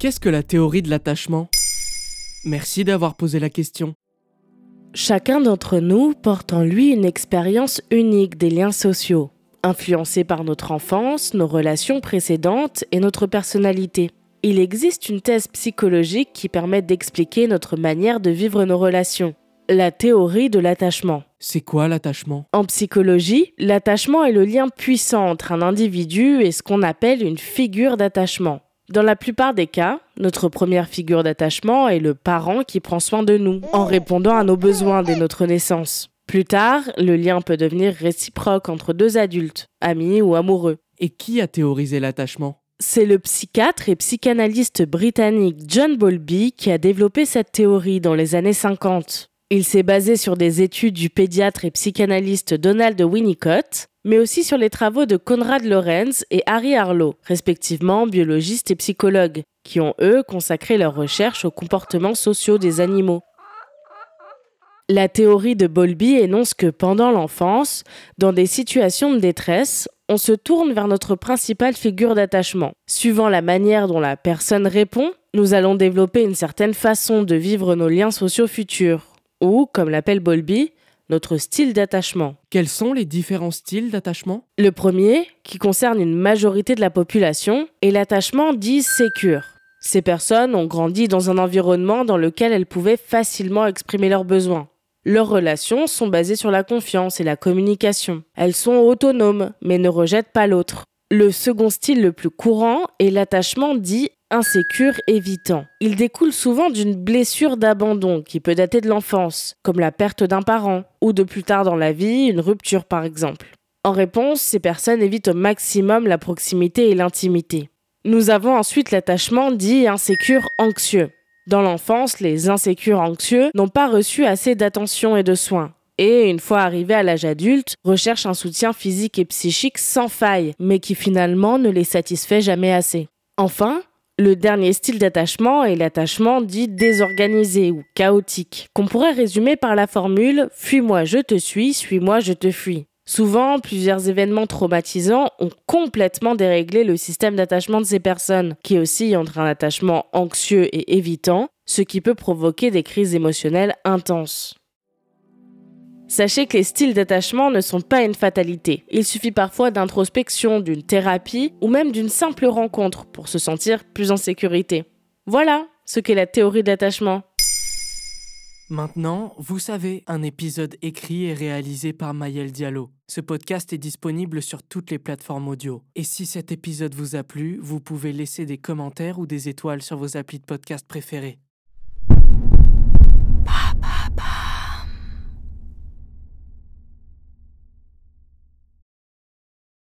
Qu'est-ce que la théorie de l'attachement? Merci d'avoir posé la question. Chacun d'entre nous porte en lui une expérience unique des liens sociaux, influencée par notre enfance, nos relations précédentes et notre personnalité. Il existe une thèse psychologique qui permet d'expliquer notre manière de vivre nos relations, la théorie de l'attachement. C'est quoi l'attachement? En psychologie, l'attachement est le lien puissant entre un individu et ce qu'on appelle une figure d'attachement. Dans la plupart des cas, notre première figure d'attachement est le parent qui prend soin de nous, en répondant à nos besoins dès notre naissance. Plus tard, le lien peut devenir réciproque entre deux adultes, amis ou amoureux. Et qui a théorisé l'attachement? C'est le psychiatre et psychanalyste britannique John Bowlby qui a développé cette théorie dans les années 50. Il s'est basé sur des études du pédiatre et psychanalyste Donald Winnicott, mais aussi sur les travaux de Konrad Lorenz et Harry Harlow, respectivement biologistes et psychologues, qui ont eux consacré leurs recherches aux comportements sociaux des animaux. La théorie de Bowlby énonce que pendant l'enfance, dans des situations de détresse, on se tourne vers notre principale figure d'attachement. Suivant la manière dont la personne répond, nous allons développer une certaine façon de vivre nos liens sociaux futurs, ou, comme l'appelle Bowlby, notre style d'attachement. Quels sont les différents styles d'attachement? Le premier, qui concerne une majorité de la population, est l'attachement dit sécure. Ces personnes ont grandi dans un environnement dans lequel elles pouvaient facilement exprimer leurs besoins. Leurs relations sont basées sur la confiance et la communication. Elles sont autonomes, mais ne rejettent pas l'autre. Le second style le plus courant est l'attachement dit insécure évitant. Il découle souvent d'une blessure d'abandon qui peut dater de l'enfance, comme la perte d'un parent, ou de plus tard dans la vie, une rupture par exemple. En réponse, ces personnes évitent au maximum la proximité et l'intimité. Nous avons ensuite l'attachement dit insécure anxieux. Dans l'enfance, les insécures anxieux n'ont pas reçu assez d'attention et de soins. Et, une fois arrivés à l'âge adulte, recherchent un soutien physique et psychique sans faille, mais qui finalement ne les satisfait jamais assez. Enfin, le dernier style d'attachement est l'attachement dit désorganisé ou chaotique, qu'on pourrait résumer par la formule Fuis-moi, je te suis, suis-moi, je te fuis. Souvent, plusieurs événements traumatisants ont complètement déréglé le système d'attachement de ces personnes, qui oscillent entre un attachement anxieux et évitant, ce qui peut provoquer des crises émotionnelles intenses. Sachez que les styles d'attachement ne sont pas une fatalité. Il suffit parfois d'introspection, d'une thérapie ou même d'une simple rencontre pour se sentir plus en sécurité. Voilà ce qu'est la théorie d'attachement. Maintenant, vous savez, un épisode écrit et réalisé par Maël Diallo. Ce podcast est disponible sur toutes les plateformes audio. Et si cet épisode vous a plu, vous pouvez laisser des commentaires ou des étoiles sur vos applis de podcast préférés.